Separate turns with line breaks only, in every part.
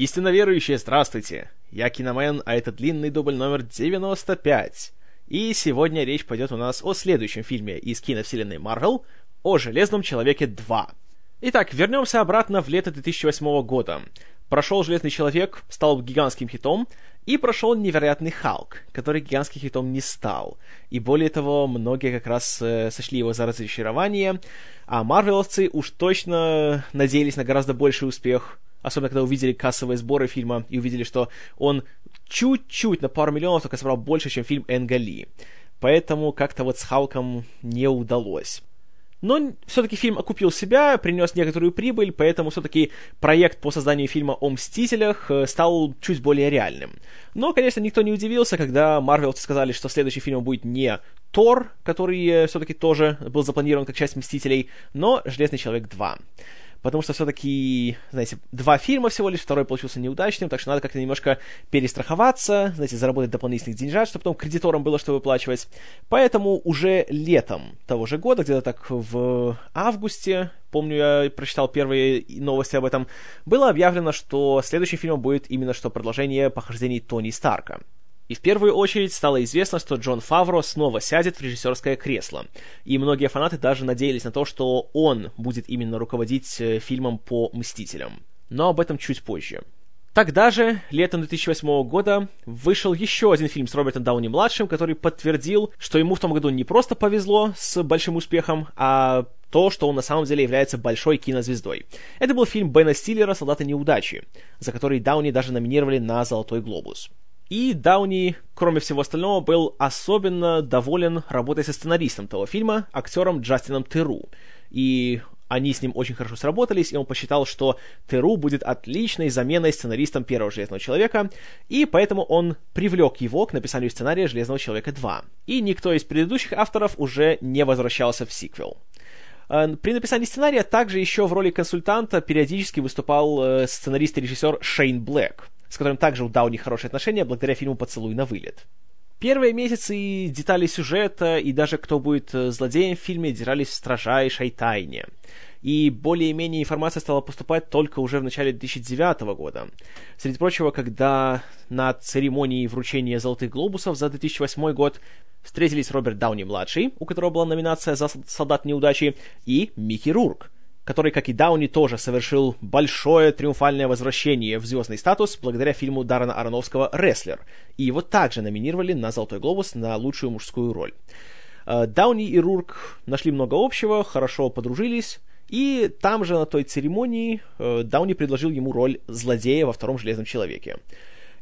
Истинно верующие, здравствуйте! Я Киномен, а это длинный дубль номер 95. И сегодня речь пойдет у нас о следующем фильме из киновселенной Марвел, о Железном Человеке 2. Итак, вернемся обратно в лето 2008 года. Прошел Железный Человек, стал гигантским хитом, и прошел Невероятный Халк, который гигантским хитом не стал. И более того, многие как раз э, сочли его за разочарование, а марвеловцы уж точно надеялись на гораздо больший успех — Особенно, когда увидели кассовые сборы фильма и увидели, что он чуть-чуть на пару миллионов только собрал больше, чем фильм Энга Ли. Поэтому как-то вот с Халком не удалось. Но все-таки фильм окупил себя, принес некоторую прибыль, поэтому все-таки проект по созданию фильма о Мстителях э, стал чуть более реальным. Но, конечно, никто не удивился, когда Марвелцы сказали, что следующий фильм будет не Тор, который э, все-таки тоже был запланирован как часть Мстителей, но Железный Человек 2 потому что все-таки, знаете, два фильма всего лишь, второй получился неудачным, так что надо как-то немножко перестраховаться, знаете, заработать дополнительных деньжат, чтобы потом кредиторам было что выплачивать. Поэтому уже летом того же года, где-то так в августе, помню, я прочитал первые новости об этом, было объявлено, что следующим фильмом будет именно что продолжение похождений Тони Старка. И в первую очередь стало известно, что Джон Фавро снова сядет в режиссерское кресло. И многие фанаты даже надеялись на то, что он будет именно руководить э, фильмом по «Мстителям». Но об этом чуть позже. Тогда же, летом 2008 года, вышел еще один фильм с Робертом Дауни-младшим, который подтвердил, что ему в том году не просто повезло с большим успехом, а то, что он на самом деле является большой кинозвездой. Это был фильм Бена Стиллера «Солдаты неудачи», за который Дауни даже номинировали на «Золотой глобус». И Дауни, кроме всего остального, был особенно доволен работой со сценаристом того фильма, актером Джастином Теру. И они с ним очень хорошо сработались, и он посчитал, что Теру будет отличной заменой сценаристом первого Железного Человека, и поэтому он привлек его к написанию сценария Железного Человека 2. И никто из предыдущих авторов уже не возвращался в сиквел. Э, при написании сценария также еще в роли консультанта периодически выступал э, сценарист и режиссер Шейн Блэк с которым также у Дауни хорошие отношения благодаря фильму «Поцелуй на вылет». Первые месяцы и детали сюжета, и даже кто будет э, злодеем в фильме, держались в строжайшей тайне. И более-менее информация стала поступать только уже в начале 2009 года. Среди прочего, когда на церемонии вручения «Золотых глобусов» за 2008 год встретились Роберт Дауни-младший, у которого была номинация за «Солдат неудачи», и Микки Рурк, который, как и Дауни, тоже совершил большое триумфальное возвращение в звездный статус благодаря фильму Даррена Ароновского «Рестлер», и его также номинировали на «Золотой глобус» на лучшую мужскую роль. Э, Дауни и Рурк нашли много общего, хорошо подружились, и там же на той церемонии э, Дауни предложил ему роль злодея во втором «Железном человеке».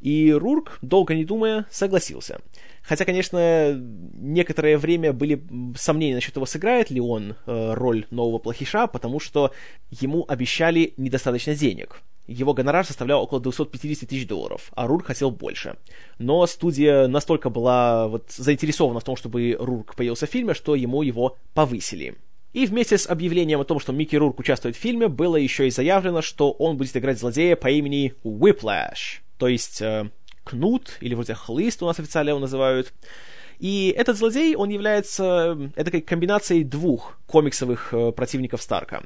И Рурк, долго не думая, согласился. Хотя, конечно, некоторое время были сомнения насчет того, сыграет ли он э, роль нового плохиша, потому что ему обещали недостаточно денег. Его гонорар составлял около 250 тысяч долларов, а Рурк хотел больше. Но студия настолько была вот, заинтересована в том, чтобы Рурк появился в фильме, что ему его повысили. И вместе с объявлением о том, что Микки Рурк участвует в фильме, было еще и заявлено, что он будет играть злодея по имени Whiplash то есть э, кнут, или вроде хлыст у нас официально его называют. И этот злодей, он является э, этой комбинацией двух комиксовых э, противников Старка.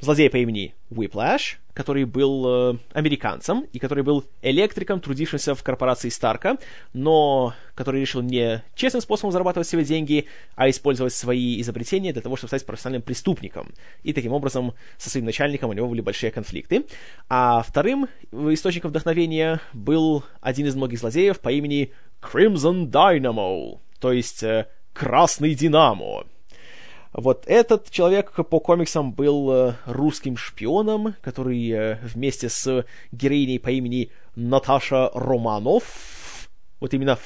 Злодей по имени Whiplash, который был э, американцем и который был электриком, трудившимся в корпорации Старка, но который решил не честным способом зарабатывать себе деньги, а использовать свои изобретения для того, чтобы стать профессиональным преступником. И таким образом со своим начальником у него были большие конфликты. А вторым источником вдохновения был один из многих злодеев по имени Crimson Dynamo, то есть э, Красный Динамо. Вот этот человек по комиксам был э, русским шпионом, который э, вместе с героиней по имени Наташа Романов, вот именно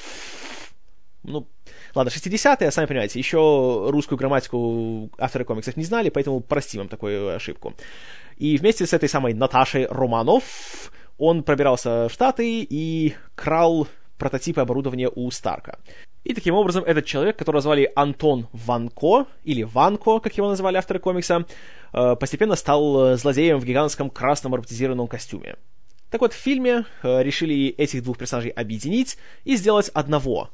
ну, ладно, 60-е, сами понимаете, еще русскую грамматику авторы комиксов не знали, поэтому простим им такую ошибку. И вместе с этой самой Наташей Романов он пробирался в Штаты и крал прототипы оборудования у Старка. И таким образом этот человек, которого звали Антон Ванко, или Ванко, как его называли авторы комикса, э, постепенно стал э, злодеем в гигантском красном роботизированном костюме. Так вот, в фильме э, решили этих двух персонажей объединить и сделать одного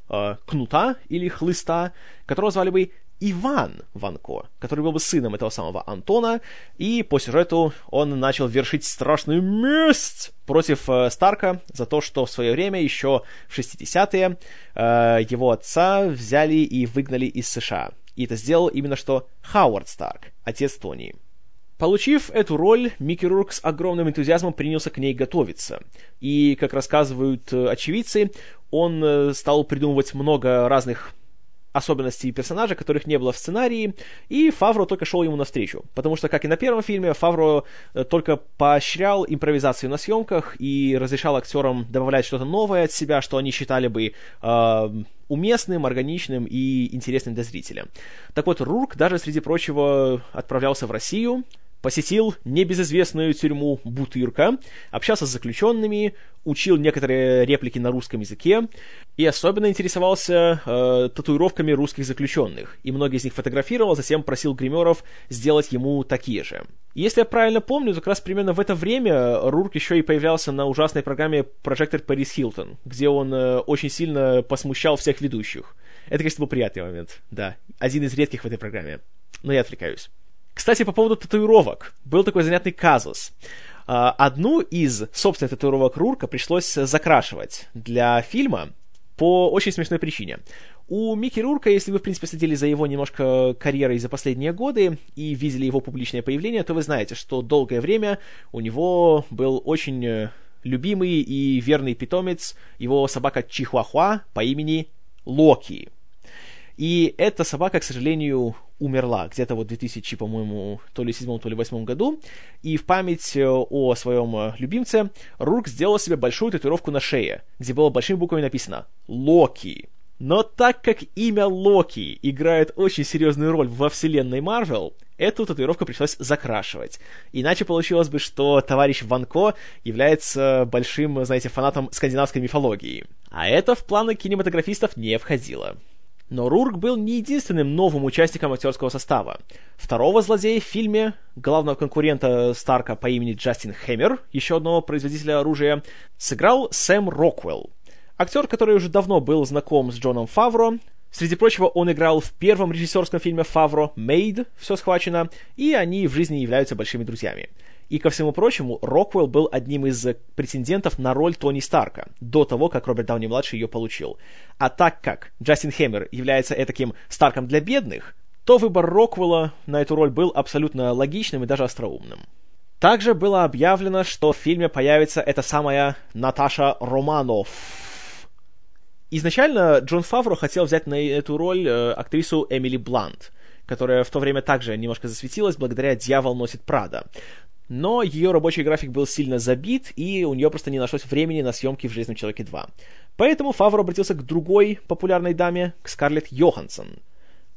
кнута или хлыста, которого звали бы Иван Ванко, который был бы сыном этого самого Антона, и по сюжету он начал вершить страшную месть против э, Старка за то, что в свое время, еще в 60-е, э, его отца взяли и выгнали из США. И это сделал именно что Хауард Старк, отец Тони. Получив эту роль, Микки Рурк с огромным энтузиазмом принялся к ней готовиться. И, как рассказывают э, очевидцы, он э, стал придумывать много разных особенностей персонажа, которых не было в сценарии, и Фавро только шел ему навстречу. Потому что, как и на первом фильме, Фавро э, только поощрял импровизацию на съемках и разрешал актерам добавлять что-то новое от себя, что они считали бы э, уместным, органичным и интересным для зрителя. Так вот, Рурк даже, среди прочего, отправлялся в Россию, посетил небезызвестную тюрьму Бутырка, общался с заключенными, учил некоторые реплики на русском языке и особенно интересовался э, татуировками русских заключенных. И многие из них фотографировал, затем просил гримеров сделать ему такие же. если я правильно помню, то как раз примерно в это время Рурк еще и появлялся на ужасной программе «Прожектор Пэрис Хилтон», где он э, очень сильно посмущал всех ведущих. Это, конечно, был приятный момент, да. Один из редких в этой программе. Но я отвлекаюсь. Кстати, по поводу татуировок. Был такой занятный казус. А, одну из собственных татуировок Рурка пришлось закрашивать для фильма по очень смешной причине. У Микки Рурка, если вы, в принципе, следили за его немножко карьерой за последние годы и видели его публичное появление, то вы знаете, что долгое время у него был очень э, любимый и верный питомец, его собака Чихуахуа по имени Локи. И эта собака, к сожалению, умерла где-то вот в 2000, по-моему, то ли седьмом, то ли восьмом году. И в память э, о своем э, любимце Рурк сделал себе большую татуировку на шее, где было большими буквами написано «Локи». Но так как имя Локи играет очень серьезную роль во вселенной Марвел, эту татуировку пришлось закрашивать. Иначе получилось бы, что товарищ Ванко является большим, знаете, фанатом скандинавской мифологии. А это в планы кинематографистов не входило. Но Рурк был не единственным новым участником актерского состава. Второго злодея в фильме, главного конкурента Старка по имени Джастин Хэммер, еще одного производителя оружия, сыграл Сэм Роквелл. Актер, который уже давно был знаком с Джоном Фавро, Среди прочего, он играл в первом режиссерском фильме Фавро «Made», все схвачено, и они в жизни являются большими друзьями. И, ко всему прочему, Роквелл был одним из претендентов на роль Тони Старка, до того, как Роберт Дауни-младший ее получил. А так как Джастин Хэммер является таким Старком для бедных, то выбор Роквелла на эту роль был абсолютно логичным и даже остроумным. Также было объявлено, что в фильме появится эта самая Наташа Романов. Изначально Джон Фавро хотел взять на эту роль э, актрису Эмили Блант, которая в то время также немножко засветилась благодаря «Дьявол носит Прада» но ее рабочий график был сильно забит, и у нее просто не нашлось времени на съемки в «Железном человеке 2». Поэтому Фавор обратился к другой популярной даме, к Скарлетт Йоханссон,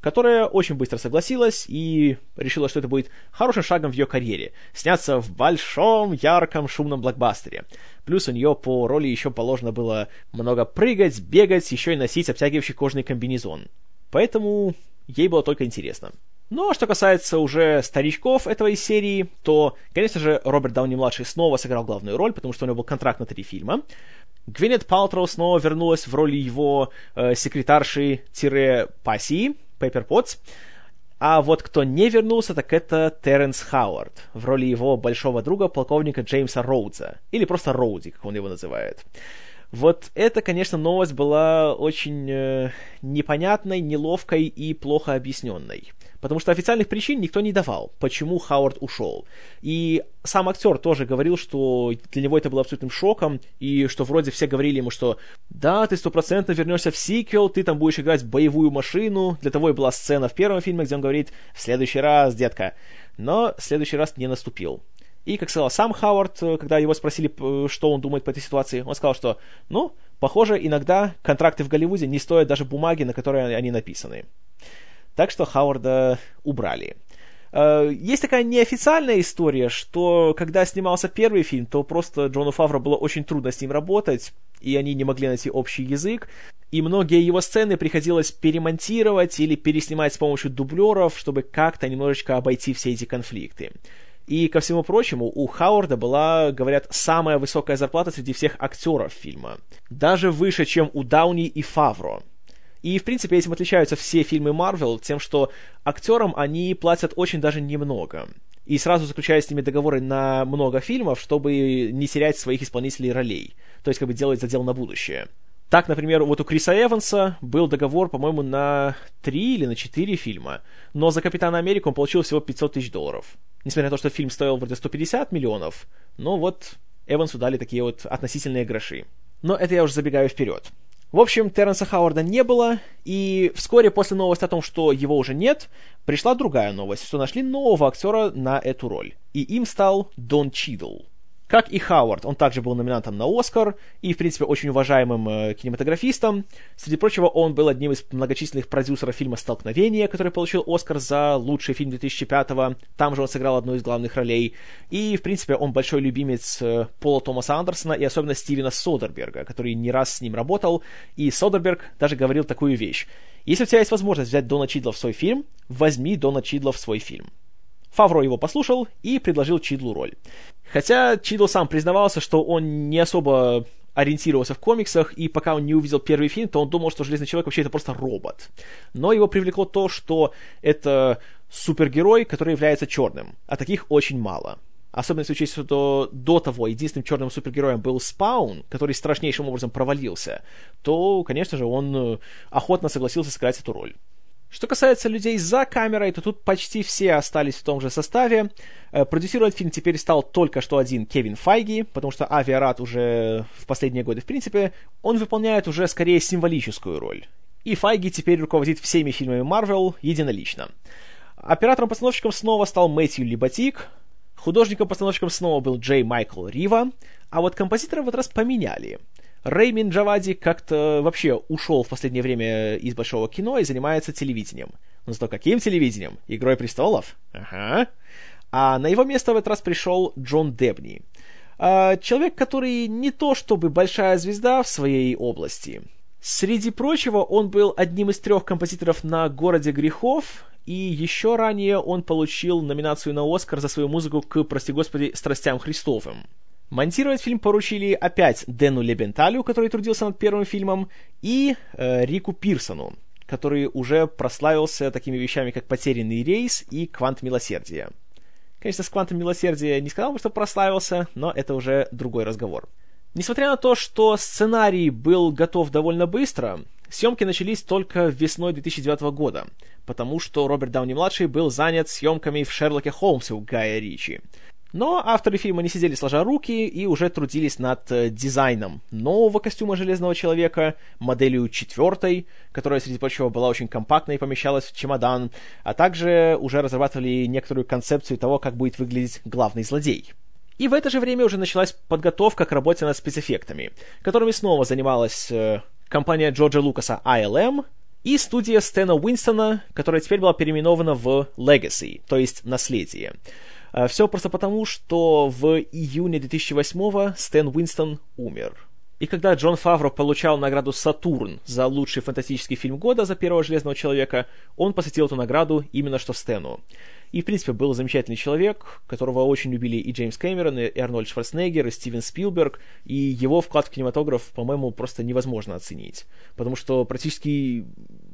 которая очень быстро согласилась и решила, что это будет хорошим шагом в ее карьере — сняться в большом, ярком, шумном блокбастере. Плюс у нее по роли еще положено было много прыгать, бегать, еще и носить обтягивающий кожный комбинезон. Поэтому ей было только интересно. Ну а что касается уже старичков этой серии, то, конечно же, Роберт Дауни-младший снова сыграл главную роль, потому что у него был контракт на три фильма. Гвинет Палтроу снова вернулась в роли его э, секретарши-пассии, Пеппер Потс. А вот кто не вернулся, так это Терренс Хауард в роли его большого друга, полковника Джеймса Роудза. Или просто Роуди, как он его называет. Вот это, конечно, новость была очень э, непонятной, неловкой и плохо объясненной. Потому что официальных причин никто не давал, почему Хауард ушел. И сам актер тоже говорил, что для него это было абсолютным шоком, и что вроде все говорили ему, что да, ты стопроцентно вернешься в сиквел, ты там будешь играть боевую машину. Для того и была сцена в первом фильме, где он говорит «в следующий раз, детка». Но следующий раз не наступил. И, как сказал сам Хауард, когда его спросили, что он думает по этой ситуации, он сказал, что, ну, похоже, иногда контракты в Голливуде не стоят даже бумаги, на которой они написаны. Так что Хауарда убрали. Э, есть такая неофициальная история, что когда снимался первый фильм, то просто Джону Фавро было очень трудно с ним работать, и они не могли найти общий язык, и многие его сцены приходилось перемонтировать или переснимать с помощью дублеров, чтобы как-то немножечко обойти все эти конфликты. И, ко всему прочему, у Хауарда была, говорят, самая высокая зарплата среди всех актеров фильма. Даже выше, чем у Дауни и Фавро. И, в принципе, этим отличаются все фильмы Марвел, тем, что актерам они платят очень даже немного. И сразу заключают с ними договоры на много фильмов, чтобы не терять своих исполнителей ролей. То есть, как бы делать задел на будущее. Так, например, вот у Криса Эванса был договор, по-моему, на 3 или на 4 фильма, но за Капитана Америку он получил всего 500 тысяч долларов. Несмотря на то, что фильм стоил вроде 150 миллионов, но вот Эвансу дали такие вот относительные гроши. Но это я уже забегаю вперед. В общем, Терренса Хауарда не было, и вскоре после новости о том, что его уже нет, пришла другая новость, что нашли нового актера на эту роль. И им стал Дон Чидл. Как и Хауард, он также был номинантом на Оскар и, в принципе, очень уважаемым э, кинематографистом. Среди прочего, он был одним из многочисленных продюсеров фильма «Столкновение», который получил Оскар за лучший фильм 2005-го. Там же он сыграл одну из главных ролей. И, в принципе, он большой любимец э, Пола Томаса Андерсона и особенно Стивена Содерберга, который не раз с ним работал. И Содерберг даже говорил такую вещь. Если у тебя есть возможность взять Дона Чидла в свой фильм, возьми Дона Чидла в свой фильм. Фавро его послушал и предложил Чидлу роль. Хотя Чидл сам признавался, что он не особо ориентировался в комиксах, и пока он не увидел первый фильм, то он думал, что Железный Человек вообще это просто робот. Но его привлекло то, что это супергерой, который является черным, а таких очень мало. Особенно если учесть, что до того единственным черным супергероем был Спаун, который страшнейшим образом провалился, то, конечно же, он охотно согласился сыграть эту роль. Что касается людей за камерой, то тут почти все остались в том же составе. Э, продюсировать фильм теперь стал только что один Кевин Файги, потому что Авиарат уже в последние годы, в принципе, он выполняет уже скорее символическую роль. И Файги теперь руководит всеми фильмами Марвел единолично. Оператором-постановщиком снова стал Мэтью Либатик, художником-постановщиком снова был Джей Майкл Рива, а вот композитора в этот раз поменяли — Реймин Джавади как-то вообще ушел в последнее время из большого кино и занимается телевидением. Но зато каким телевидением? Игрой престолов? Ага. А на его место в этот раз пришел Джон Дебни. А, человек, который не то чтобы большая звезда в своей области. Среди прочего, он был одним из трех композиторов на «Городе грехов», и еще ранее он получил номинацию на Оскар за свою музыку к, прости господи, «Страстям Христовым». Монтировать фильм поручили опять Дэну Лебенталю, который трудился над первым фильмом, и э, Рику Пирсону, который уже прославился такими вещами, как «Потерянный рейс» и «Квант милосердия». Конечно, с «Квантом милосердия» не сказал бы, что прославился, но это уже другой разговор. Несмотря на то, что сценарий был готов довольно быстро, съемки начались только весной 2009 года, потому что Роберт Дауни-младший был занят съемками в «Шерлоке Холмсе» у Гая Ричи. Но авторы фильма не сидели сложа руки и уже трудились над э, дизайном нового костюма Железного Человека, моделью четвертой, которая, среди прочего, была очень компактной и помещалась в чемодан, а также уже разрабатывали некоторую концепцию того, как будет выглядеть главный злодей. И в это же время уже началась подготовка к работе над спецэффектами, которыми снова занималась э, компания Джорджа Лукаса ILM и студия Стэна Уинстона, которая теперь была переименована в Legacy, то есть Наследие. А, Все просто потому, что в июне 2008-го Стэн Уинстон умер. И когда Джон Фавро получал награду «Сатурн» за лучший фантастический фильм года за первого Железного Человека, он посвятил эту награду именно что Стэну. И, в принципе, был замечательный человек, которого очень любили и Джеймс Кэмерон, и Арнольд Шварценеггер, и Стивен Спилберг, и его вклад в кинематограф, по-моему, просто невозможно оценить. Потому что практически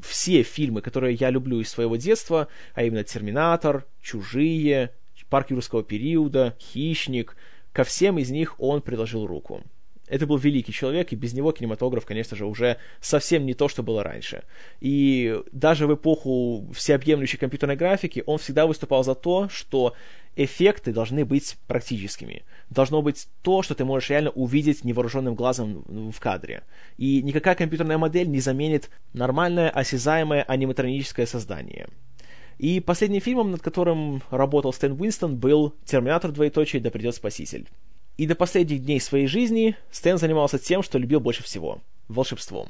все фильмы, которые я люблю из своего детства, а именно «Терминатор», «Чужие», парк юрского периода, хищник, ко всем из них он приложил руку. Это был великий человек, и без него кинематограф, конечно же, уже совсем не то, что было раньше. И даже в эпоху всеобъемлющей компьютерной графики он всегда выступал за то, что эффекты должны быть практическими. Должно быть то, что ты можешь реально увидеть невооруженным глазом в кадре. И никакая компьютерная модель не заменит нормальное, осязаемое аниматроническое создание. И последним фильмом, над которым работал Стэн Уинстон, был «Терминатор. Двоеточие. Да придет Спаситель». И до последних дней своей жизни Стэн занимался тем, что любил больше всего — волшебством.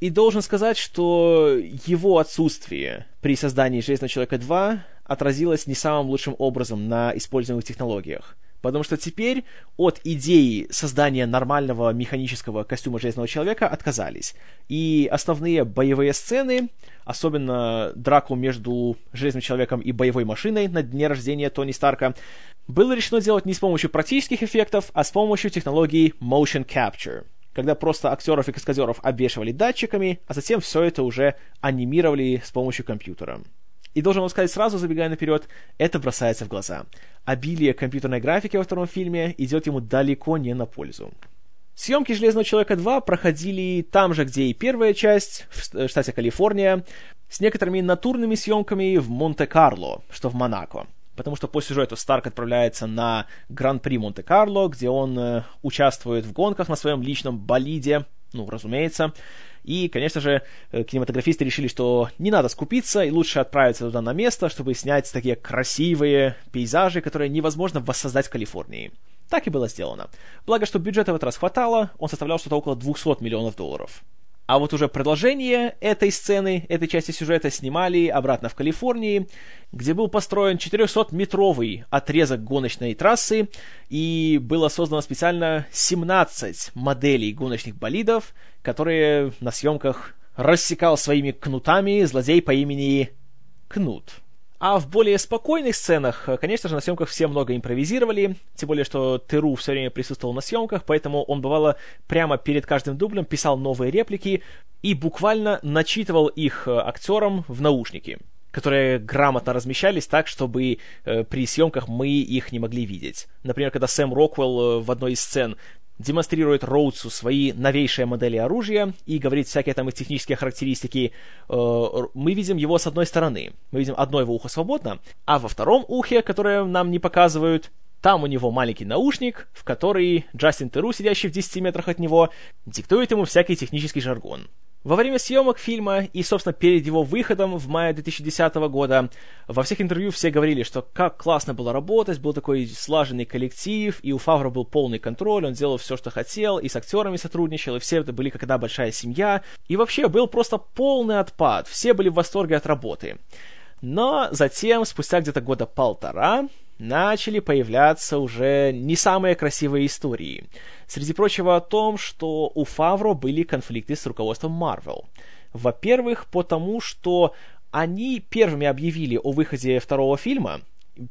И должен сказать, что его отсутствие при создании «Железного человека 2» отразилось не самым лучшим образом на используемых технологиях — Потому что теперь от идеи создания нормального механического костюма Железного Человека отказались. И основные боевые сцены, особенно драку между Железным Человеком и боевой машиной на дне рождения Тони Старка, было решено делать не с помощью практических эффектов, а с помощью технологии Motion Capture, когда просто актеров и каскадеров обвешивали датчиками, а затем все это уже анимировали с помощью компьютера. И должен вам сказать сразу, забегая наперед, это бросается в глаза. Обилие компьютерной графики во втором фильме идет ему далеко не на пользу. Съемки «Железного человека 2» проходили там же, где и первая часть, в штате Калифорния, с некоторыми натурными съемками в Монте-Карло, что в Монако. Потому что по сюжету Старк отправляется на Гран-при Монте-Карло, где он э, участвует в гонках на своем личном болиде, ну, разумеется. И, конечно же, э, кинематографисты решили, что не надо скупиться, и лучше отправиться туда на место, чтобы снять такие красивые пейзажи, которые невозможно воссоздать в Калифорнии. Так и было сделано. Благо, что бюджета в этот раз хватало, он составлял что-то около 200 миллионов долларов. А вот уже продолжение этой сцены, этой части сюжета снимали обратно в Калифорнии, где был построен 400-метровый отрезок гоночной трассы, и было создано специально 17 моделей гоночных болидов, которые на съемках рассекал своими кнутами злодей по имени Кнут. А в более спокойных сценах, конечно же, на съемках все много импровизировали, тем более, что Теру все время присутствовал на съемках, поэтому он, бывало, прямо перед каждым дублем писал новые реплики и буквально начитывал их э, актерам в наушники которые грамотно размещались так, чтобы э, при съемках мы их не могли видеть. Например, когда Сэм Роквелл э, в одной из сцен демонстрирует Роудсу свои новейшие модели оружия и говорит всякие там их технические характеристики, э, мы видим его с одной стороны. Мы видим одно его ухо свободно, а во втором ухе, которое нам не показывают, там у него маленький наушник, в который Джастин Теру, сидящий в 10 метрах от него, диктует ему всякий технический жаргон. Во время съемок фильма и, собственно, перед его выходом в мае 2010 года во всех интервью все говорили, что как классно было работать, был такой слаженный коллектив, и у Фавра был полный контроль, он делал все, что хотел, и с актерами сотрудничал, и все это были как одна большая семья, и вообще был просто полный отпад, все были в восторге от работы. Но затем, спустя где-то года полтора, начали появляться уже не самые красивые истории. Среди прочего о том, что у Фавро были конфликты с руководством Marvel. Во-первых, потому что они первыми объявили о выходе второго фильма,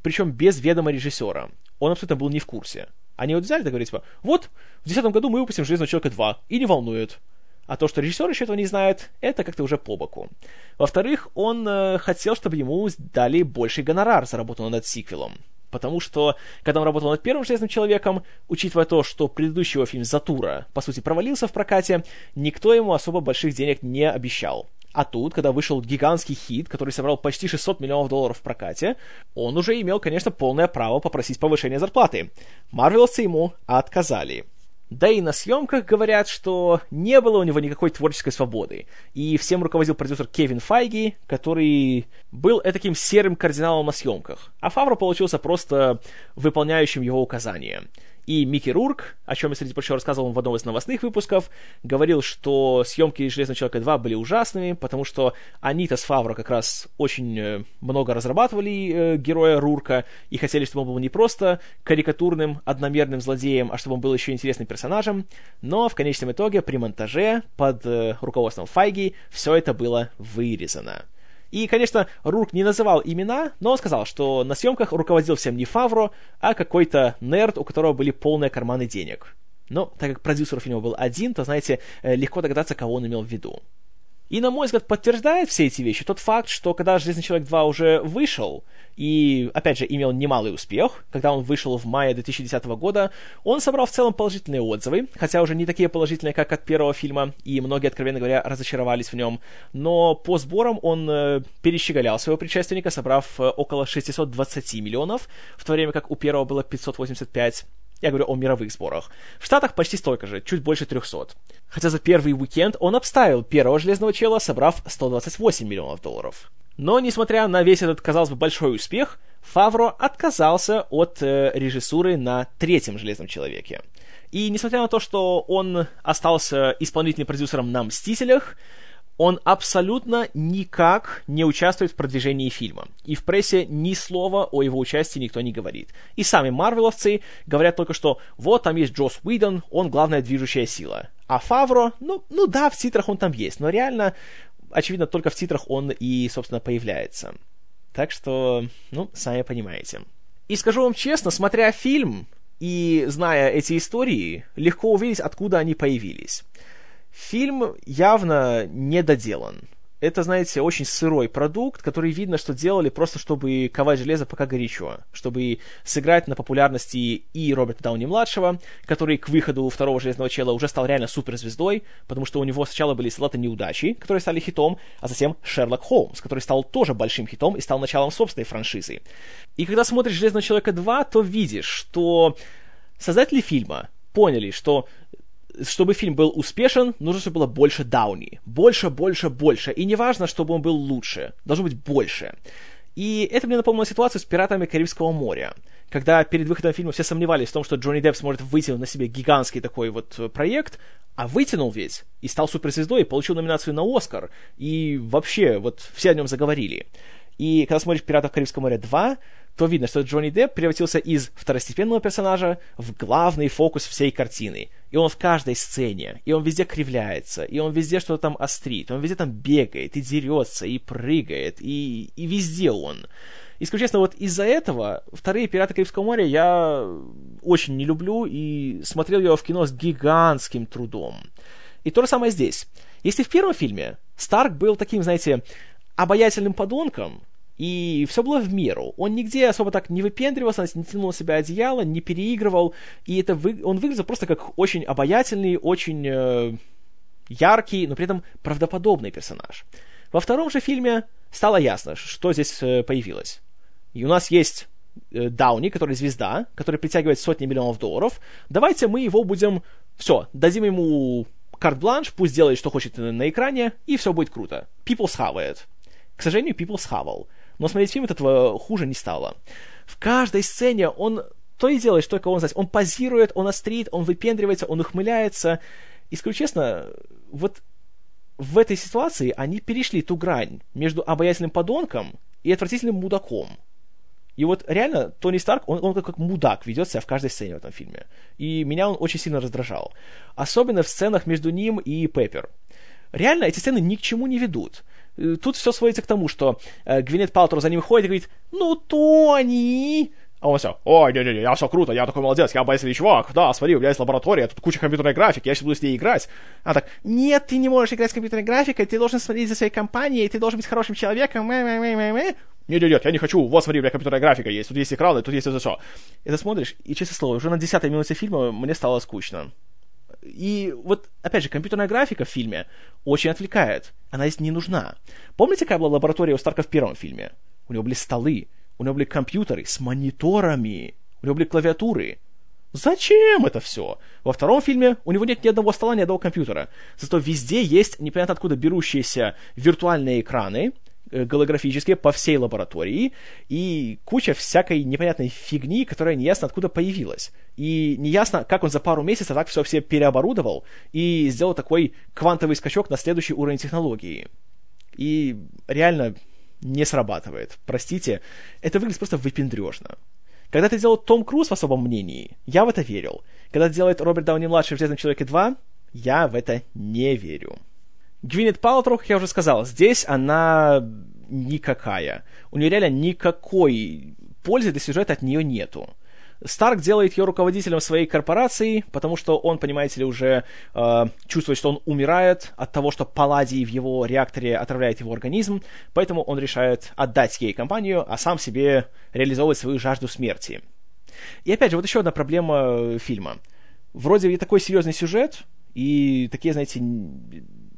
причем без ведома режиссера. Он абсолютно был не в курсе. Они вот взяли и говорили, типа, вот, в 2010 году мы выпустим «Железного человека 2», и не волнует. А то, что режиссер еще этого не знает, это как-то уже по боку. Во-вторых, он э, хотел, чтобы ему дали больший гонорар за работу над сиквелом. Потому что, когда он работал над первым «Железным человеком», учитывая то, что предыдущий его фильм «Затура», по сути, провалился в прокате, никто ему особо больших денег не обещал. А тут, когда вышел гигантский хит, который собрал почти 600 миллионов долларов в прокате, он уже имел, конечно, полное право попросить повышения зарплаты. Марвеловцы ему отказали. Да и на съемках говорят, что не было у него никакой творческой свободы. И всем руководил продюсер Кевин Файги, который был таким серым кардиналом на съемках. А Фавро получился просто выполняющим его указания. И Микки Рурк, о чем я, среди прочего, рассказывал в одном из новостных выпусков, говорил, что съемки «Железного человека 2» были ужасными, потому что они-то с Фавро как раз очень э, много разрабатывали э, героя Рурка и хотели, чтобы он был не просто карикатурным, одномерным злодеем, а чтобы он был еще интересным персонажем. Но в конечном итоге при монтаже под э, руководством Файги все это было вырезано. И, конечно, Рурк не называл имена, но он сказал, что на съемках руководил всем не Фавро, а какой-то нерд, у которого были полные карманы денег. Но так как продюсер фильма был один, то, знаете, э, легко догадаться, кого он имел в виду. И, на мой взгляд, подтверждает все эти вещи тот факт, что когда «Железный человек 2» уже вышел, и, опять же, имел немалый успех, когда он вышел в мае 2010 года, он собрал в целом положительные отзывы, хотя уже не такие положительные, как от первого фильма, и многие, откровенно говоря, разочаровались в нем, но по сборам он э, перещеголял своего предшественника, собрав э, около 620 миллионов, в то время как у первого было 585. Я говорю о мировых сборах. В Штатах почти столько же, чуть больше 300. Хотя за первый уикенд он обставил первого Железного Чела, собрав 128 миллионов долларов. Но, несмотря на весь этот, казалось бы, большой успех, Фавро отказался от э, режиссуры на третьем Железном Человеке. И несмотря на то, что он остался исполнительным продюсером на «Мстителях», он абсолютно никак не участвует в продвижении фильма. И в прессе ни слова о его участии никто не говорит. И сами марвеловцы говорят только, что вот там есть Джос Уидон, он главная движущая сила. А Фавро, ну, ну да, в титрах он там есть, но реально, очевидно, только в титрах он и, собственно, появляется. Так что, ну, сами понимаете. И скажу вам честно, смотря фильм, И, зная эти истории, легко увидеть, откуда они появились. Фильм явно не доделан это, знаете, очень сырой продукт, который видно, что делали просто, чтобы ковать железо пока горячо, чтобы сыграть на популярности и Роберта Дауни-младшего, который к выходу второго Железного Чела уже стал реально суперзвездой, потому что у него сначала были салаты неудачи, которые стали хитом, а затем Шерлок Холмс, который стал тоже большим хитом и стал началом собственной франшизы. И когда смотришь Железного Человека 2, то видишь, что создатели фильма поняли, что чтобы фильм был успешен, нужно, чтобы было больше Дауни. Больше, больше, больше. И не важно, чтобы он был лучше. Должно быть больше. И это мне напомнило ситуацию с «Пиратами Карибского моря», когда перед выходом фильма все сомневались в том, что Джонни Депп сможет вытянуть на себе гигантский такой вот э, проект, а вытянул ведь, и стал суперзвездой, и получил номинацию на Оскар, и вообще, вот все о нем заговорили. И когда смотришь «Пиратов Карибского моря 2», то видно, что Джонни Депп превратился из второстепенного персонажа в главный фокус всей картины. И он в каждой сцене, и он везде кривляется, и он везде что-то там острит, он везде там бегает, и дерется, и прыгает, и, и везде он. И скажу честно, вот из-за этого вторые «Пираты Карибского моря» я очень не люблю и смотрел его в кино с гигантским трудом. И то же самое здесь. Если в первом фильме Старк был таким, знаете, обаятельным подонком, и все было в меру. Он нигде особо так не выпендривался, не тянул на себя одеяло, не переигрывал. И это вы... он выглядел просто как очень обаятельный, очень э, яркий, но при этом правдоподобный персонаж. Во втором же фильме стало ясно, что здесь э, появилось. И у нас есть э, Дауни, который звезда, который притягивает сотни миллионов долларов. Давайте мы его будем... Все, дадим ему карт-бланш, пусть делает, что хочет на экране, и все будет круто. People схавает. К сожалению, People схавал. Но смотреть фильм от этого хуже не стало. В каждой сцене он то и делает, что только он знает. Он позирует, он острит, он выпендривается, он ухмыляется. И скажу честно, вот в этой ситуации они перешли ту грань между обаятельным подонком и отвратительным мудаком. И вот реально Тони Старк, он, он как, как мудак ведет себя в каждой сцене в этом фильме. И меня он очень сильно раздражал. Особенно в сценах между ним и Пеппер. Реально эти сцены ни к чему не ведут. Тут все сводится к тому, что э, Гвинет Палтер за ним ходит и говорит, ну, Тони, а он все, ой, не-не-не, я все круто, я такой молодец, я обаятельный чувак, да, смотри, у меня есть лаборатория, тут куча компьютерной графики, я сейчас буду с ней играть. А так, нет, ты не можешь играть с компьютерной графикой, ты должен смотреть за своей компанией, ты должен быть хорошим человеком, нет, нет, нет, я не хочу, вот смотри, у меня компьютерная графика есть, тут есть экраны, тут есть это все. И ты смотришь, и, честное слово, уже на десятой минуте фильма мне стало скучно. И вот, опять же, компьютерная графика в фильме очень отвлекает. Она здесь не нужна. Помните, какая была лаборатория у Старка в первом фильме? У него были столы, у него были компьютеры с мониторами, у него были клавиатуры. Зачем это все? Во втором фильме у него нет ни одного стола, ни одного компьютера. Зато везде есть непонятно откуда берущиеся виртуальные экраны, голографические по всей лаборатории, и куча всякой непонятной фигни, которая неясно откуда появилась. И неясно, как он за пару месяцев так все все переоборудовал и сделал такой квантовый скачок на следующий уровень технологии. И реально не срабатывает. Простите, это выглядит просто выпендрежно. Когда это делал Том Круз в особом мнении, я в это верил. Когда это делает Роберт Дауни-младший в «Железном человеке 2», я в это не верю. Гвинет Палтроу, я уже сказал, здесь она никакая. У нее реально никакой пользы для сюжета от нее нету. Старк делает ее руководителем своей корпорации, потому что он, понимаете ли, уже э, чувствует, что он умирает от того, что палладий в его реакторе отравляет его организм, поэтому он решает отдать ей компанию, а сам себе реализовывать свою жажду смерти. И опять же, вот еще одна проблема фильма. Вроде и такой серьезный сюжет, и такие, знаете,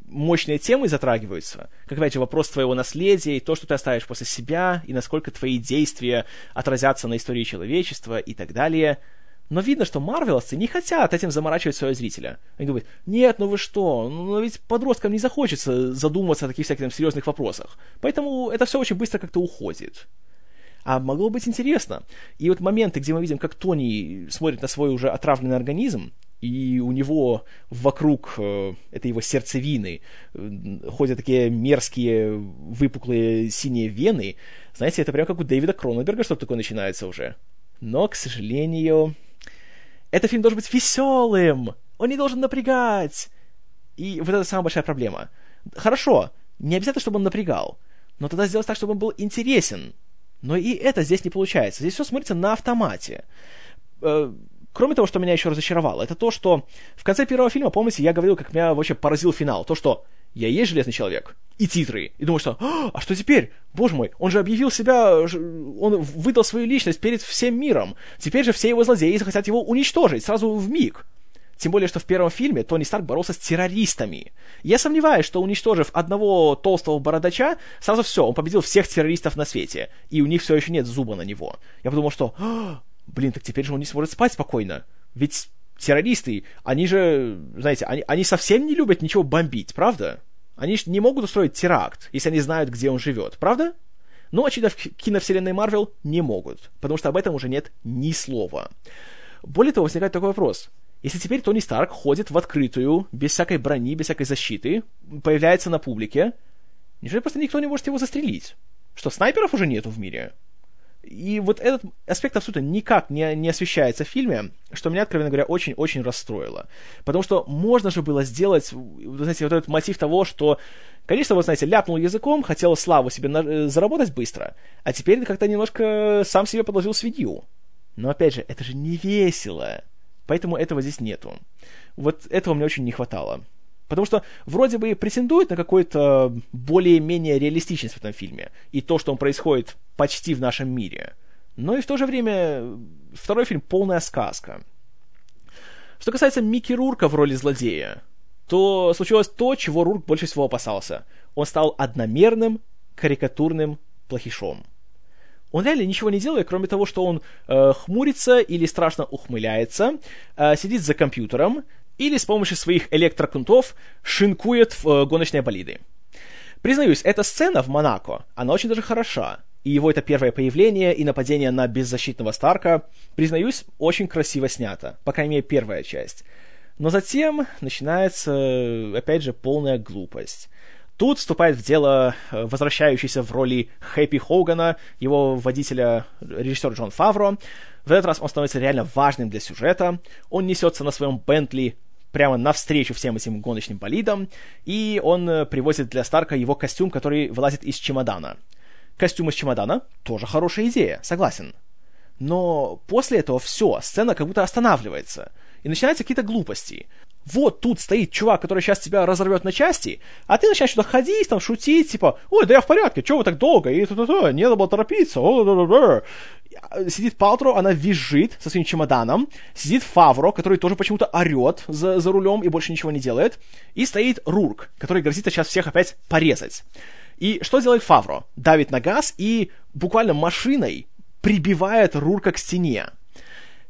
мощные темы затрагиваются, как, опять же, вопрос твоего наследия и то, что ты оставишь после себя, и насколько твои действия отразятся на истории человечества и так далее. Но видно, что марвеловцы не хотят этим заморачивать своего зрителя. Они говорят, нет, ну вы что, ну ведь подросткам не захочется задумываться о таких всяких там, серьезных вопросах. Поэтому это все очень быстро как-то уходит. А могло быть интересно. И вот моменты, где мы видим, как Тони смотрит на свой уже отравленный организм, и у него вокруг э, этой его сердцевины э, ходят такие мерзкие выпуклые синие вены. Знаете, это прям как у Дэвида Кроненберга что-то такое начинается уже. Но, к сожалению, этот фильм должен быть веселым. Он не должен напрягать. И вот это самая большая проблема. Хорошо, не обязательно, чтобы он напрягал, но тогда сделать так, чтобы он был интересен. Но и это здесь не получается. Здесь все смотрится на автомате. Кроме того, что меня еще разочаровало, это то, что в конце первого фильма, помните, я говорил, как меня вообще поразил финал. То, что я есть Железный Человек, и титры. И думаю, что, а, а что теперь? Боже мой, он же объявил себя, он выдал свою личность перед всем миром. Теперь же все его злодеи захотят его уничтожить сразу в миг. Тем более, что в первом фильме Тони Старк боролся с террористами. Я сомневаюсь, что уничтожив одного толстого бородача, сразу все, он победил всех террористов на свете, и у них все еще нет зуба на него. Я подумал, что, а, блин, так теперь же он не сможет спать спокойно. Ведь террористы, они же, знаете, они, они совсем не любят ничего бомбить, правда? Они же не могут устроить теракт, если они знают, где он живет, правда? Но, очевидно, в киновселенной Марвел не могут, потому что об этом уже нет ни слова. Более того, возникает такой вопрос. Если теперь Тони Старк ходит в открытую, без всякой брони, без всякой защиты, появляется на публике, неужели просто никто не может его застрелить? Что, снайперов уже нету в мире? И вот этот аспект абсолютно никак не, не освещается в фильме, что меня, откровенно говоря, очень-очень расстроило. Потому что можно же было сделать, вы знаете, вот этот мотив того, что, конечно, вот, знаете, ляпнул языком, хотел славу себе на, э, заработать быстро, а теперь как-то немножко сам себе подложил свинью. Но, опять же, это же не весело. Поэтому этого здесь нету. Вот этого мне очень не хватало. Потому что вроде бы претендует на какую-то более-менее реалистичность в этом фильме. И то, что он происходит почти в нашем мире. Но и в то же время второй фильм полная сказка. Что касается Микки Рурка в роли злодея, то случилось то, чего Рурк больше всего опасался. Он стал одномерным, карикатурным плохишом. Он реально ничего не делает, кроме того, что он э, хмурится или страшно ухмыляется, э, сидит за компьютером или с помощью своих электрокунтов шинкует в э, гоночные болиды. Признаюсь, эта сцена в Монако, она очень даже хороша. И его это первое появление и нападение на беззащитного Старка, признаюсь, очень красиво снято. По крайней мере, первая часть. Но затем начинается, опять же, полная глупость. Тут вступает в дело э, возвращающийся в роли Хэппи Хогана, его водителя режиссер Джон Фавро. В этот раз он становится реально важным для сюжета. Он несется на своем Бентли прямо навстречу всем этим гоночным болидам, и он э, привозит для Старка его костюм, который вылазит из чемодана. Костюм из чемодана — тоже хорошая идея, согласен. Но после этого все, сцена как будто останавливается, и начинаются какие-то глупости вот тут стоит чувак, который сейчас тебя разорвет на части, а ты начинаешь сюда ходить, там, шутить, типа, ой, да я в порядке, чего вы так долго, и то-то-то, не надо было торопиться, Сидит Палтро, она визжит со своим чемоданом, сидит Фавро, который тоже почему-то орет за, за рулем и больше ничего не делает, и стоит Рурк, который грозит сейчас всех опять порезать. И что делает Фавро? Давит на газ и буквально машиной прибивает Рурка к стене.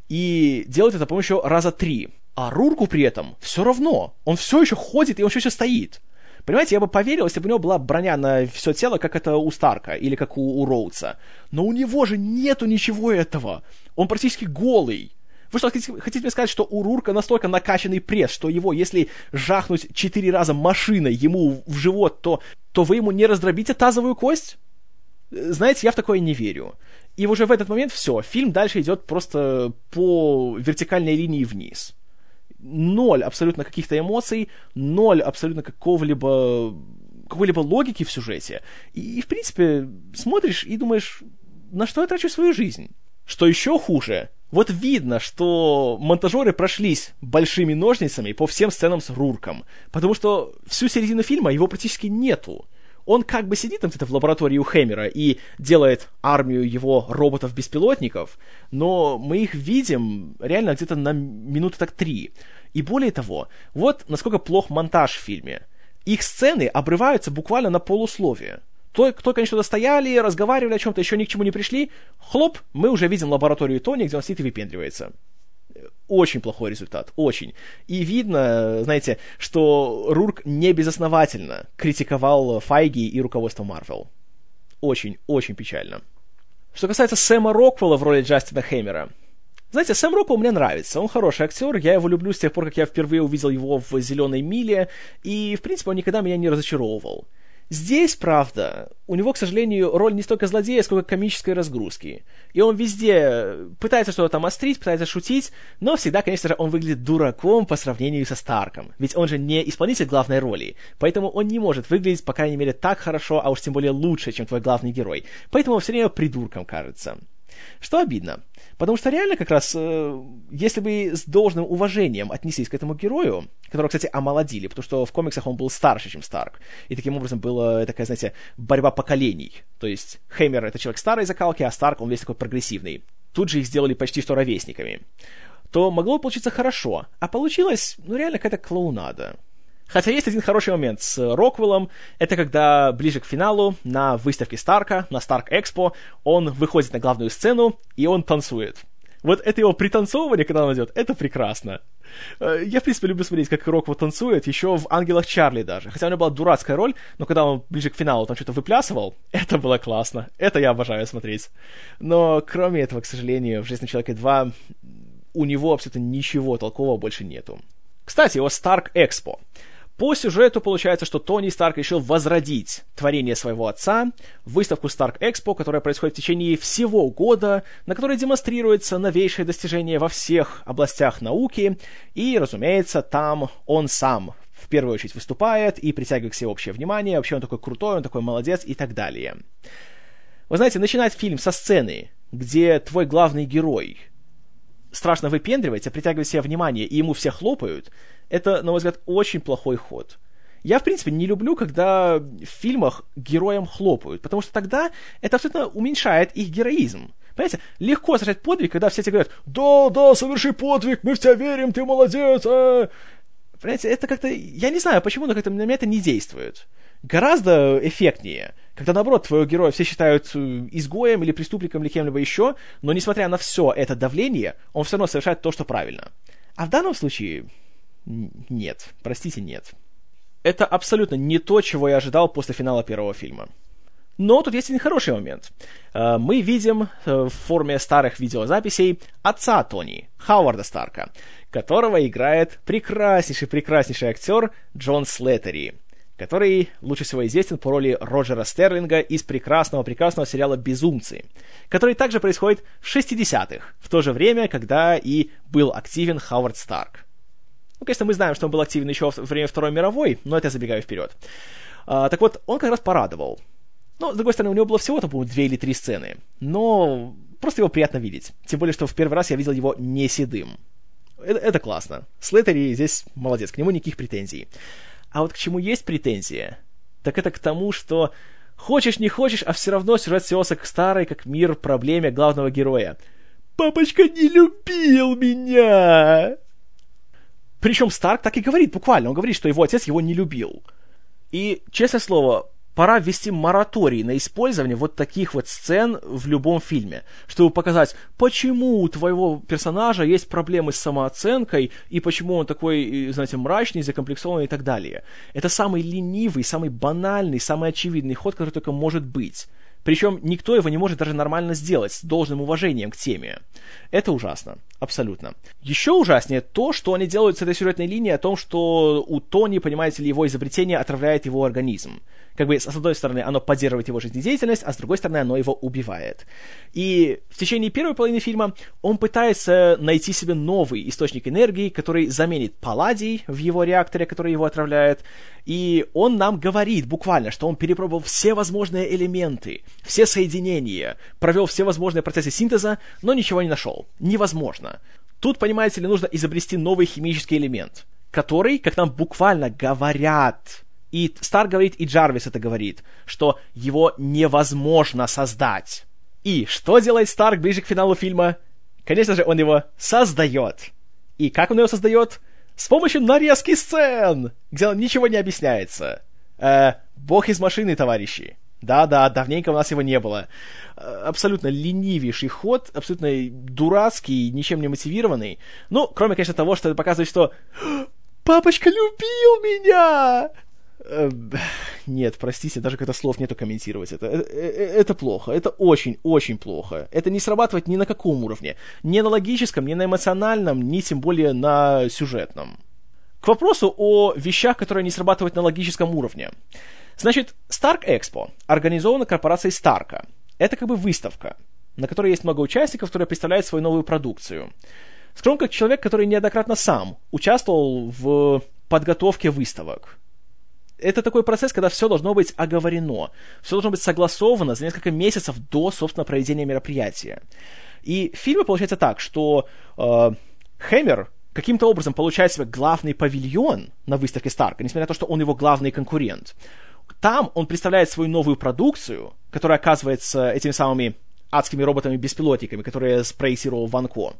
И делает это, по еще раза три. А Рурку при этом все равно. Он все еще ходит, и он все еще стоит. Понимаете, я бы поверил, если бы у него была броня на все тело, как это у Старка или как у, у Роудса. Но у него же нету ничего этого. Он практически голый. Вы что, хотите, хотите мне сказать, что у Рурка настолько накачанный пресс, что его, если жахнуть четыре раза машиной ему в живот, то, то вы ему не раздробите тазовую кость? Знаете, я в такое не верю. И уже в этот момент все, фильм дальше идет просто по вертикальной линии вниз ноль абсолютно каких-то эмоций, ноль абсолютно какого-либо какой-либо логики в сюжете. И, и, в принципе, смотришь и думаешь, на что я трачу свою жизнь? Что еще хуже, вот видно, что монтажеры прошлись большими ножницами по всем сценам с Рурком, потому что всю середину фильма его практически нету он как бы сидит там где-то в лаборатории у Хэмера и делает армию его роботов-беспилотников, но мы их видим реально где-то на минуты так три. И более того, вот насколько плох монтаж в фильме. Их сцены обрываются буквально на полусловие. Только, только они что-то стояли, разговаривали о чем-то, еще ни к чему не пришли. Хлоп, мы уже видим лабораторию Тони, где он сидит и выпендривается очень плохой результат, очень. И видно, знаете, что Рурк не безосновательно критиковал Файги и руководство Марвел. Очень, очень печально. Что касается Сэма Роквелла в роли Джастина Хеймера, знаете, Сэм Роквелл мне нравится, он хороший актер, я его люблю с тех пор, как я впервые увидел его в «Зеленой миле», и, в принципе, он никогда меня не разочаровывал. Здесь, правда, у него, к сожалению, роль не столько злодея, сколько комической разгрузки. И он везде пытается что-то там острить, пытается шутить, но всегда, конечно же, он выглядит дураком по сравнению со Старком. Ведь он же не исполнитель главной роли, поэтому он не может выглядеть, по крайней мере, так хорошо, а уж тем более лучше, чем твой главный герой. Поэтому он все время придурком кажется. Что обидно. Потому что реально как раз, э, если бы с должным уважением отнеслись к этому герою, которого, кстати, омолодили, потому что в комиксах он был старше, чем Старк, и таким образом была такая, знаете, борьба поколений. То есть Хеймер — это человек старой закалки, а Старк, он весь такой прогрессивный. Тут же их сделали почти что ровесниками. То могло получиться хорошо, а получилось, ну, реально какая-то клоунада. Хотя есть один хороший момент с Роквеллом. Это когда ближе к финалу на выставке Старка, на Старк Экспо, он выходит на главную сцену и он танцует. Вот это его пританцовывание, когда он идет, это прекрасно. Э, я, в принципе, люблю смотреть, как Роквелл танцует, еще в «Ангелах Чарли» даже. Хотя у него была дурацкая роль, но когда он ближе к финалу там что-то выплясывал, это было классно. Это я обожаю смотреть. Но кроме этого, к сожалению, в «Жизни человека 2» у него абсолютно ничего толкового больше нету. Кстати, его Старк Экспо. По сюжету получается, что Тони Старк решил возродить творение своего отца, выставку Stark Expo, которая происходит в течение всего года, на которой демонстрируется новейшее достижение во всех областях науки, и, разумеется, там он сам в первую очередь выступает и притягивает к себе общее внимание, вообще он такой крутой, он такой молодец и так далее. Вы знаете, начинать фильм со сцены, где твой главный герой страшно выпендривается, притягивает себе внимание, и ему все хлопают, это, на мой взгляд, очень плохой ход. Я, в принципе, не люблю, когда в фильмах героям хлопают, потому что тогда это абсолютно уменьшает их героизм. Понимаете, легко совершать подвиг, когда все тебе говорят, да, да, соверши подвиг, мы в тебя верим, ты молодец, а... Понимаете, это как-то, я не знаю, почему, но как-то на меня это не действует. Гораздо эффектнее, когда, наоборот, твоего героя все считают э, изгоем или преступником или кем-либо еще, но, несмотря на все это давление, он все равно совершает то, что правильно. А в данном случае, нет. Простите, нет. Это абсолютно не то, чего я ожидал после финала первого фильма. Но тут есть один хороший момент. Э, мы видим э, в форме старых видеозаписей отца Тони, Хауарда Старка, которого играет прекраснейший-прекраснейший актер Джон Слеттери, который лучше всего известен по роли Роджера Стерлинга из прекрасного-прекрасного сериала «Безумцы», который также происходит в 60-х, в то же время, когда и был активен Хауард Старк. Ну, конечно, мы знаем, что он был активен еще во время Второй мировой, но это я забегаю вперед. А, так вот, он как раз порадовал. Но, с другой стороны, у него было всего-то, по-моему, две или три сцены. Но просто его приятно видеть. Тем более, что в первый раз я видел его не седым. Это, это классно. Слеттери здесь молодец, к нему никаких претензий. А вот к чему есть претензия, так это к тому, что хочешь не хочешь, а все равно сюжет свелся к старой, как мир, проблеме главного героя. «Папочка не любил меня!» Причем Старк так и говорит, буквально. Он говорит, что его отец его не любил. И, честное слово, пора ввести мораторий на использование вот таких вот сцен в любом фильме, чтобы показать, почему у твоего персонажа есть проблемы с самооценкой, и почему он такой, знаете, мрачный, закомплексованный и так далее. Это самый ленивый, самый банальный, самый очевидный ход, который только может быть. Причем никто его не может даже нормально сделать с должным уважением к теме. Это ужасно. Абсолютно. Еще ужаснее то, что они делают с этой сюжетной линией о том, что у Тони, понимаете ли, его изобретение отравляет его организм. Как бы, с одной стороны, оно поддерживает его жизнедеятельность, а с другой стороны, оно его убивает. И в течение первой половины фильма он пытается найти себе новый источник энергии, который заменит палладий в его реакторе, который его отравляет. И он нам говорит буквально, что он перепробовал все возможные элементы, все соединения, провел все возможные процессы синтеза, но ничего не нашел. Невозможно. Тут, понимаете ли, нужно изобрести новый химический элемент, который, как нам буквально говорят, и Стар говорит, и Джарвис это говорит, что его невозможно создать. И что делает Старк ближе к финалу фильма? Конечно же, он его создает. И как он его создает? С помощью нарезки сцен, где ничего не объясняется. Э, бог из машины, товарищи. Да-да, давненько у нас его не было. Э, абсолютно ленивейший ход, абсолютно дурацкий, ничем не мотивированный. Ну, кроме, конечно, того, что это показывает, что «Папочка любил меня!» Э, нет, простите, даже когда слов нету комментировать это. Это, это плохо, это очень-очень плохо. Это не срабатывает ни на каком уровне. Ни на логическом, ни на эмоциональном, ни тем более на сюжетном. К вопросу о вещах, которые не срабатывают на логическом уровне. Значит, Stark Expo организована корпорацией Старка. Это как бы выставка, на которой есть много участников, которые представляют свою новую продукцию. Скажем, как человек, который неоднократно сам участвовал в подготовке выставок это такой процесс, когда все должно быть оговорено, все должно быть согласовано за несколько месяцев до, собственно, проведения мероприятия. И в фильме получается так, что э, Хэмер каким-то образом получает себе главный павильон на выставке Старка, несмотря на то, что он его главный конкурент. Там он представляет свою новую продукцию, которая оказывается этими самыми адскими роботами-беспилотниками, которые спроектировал Ванко.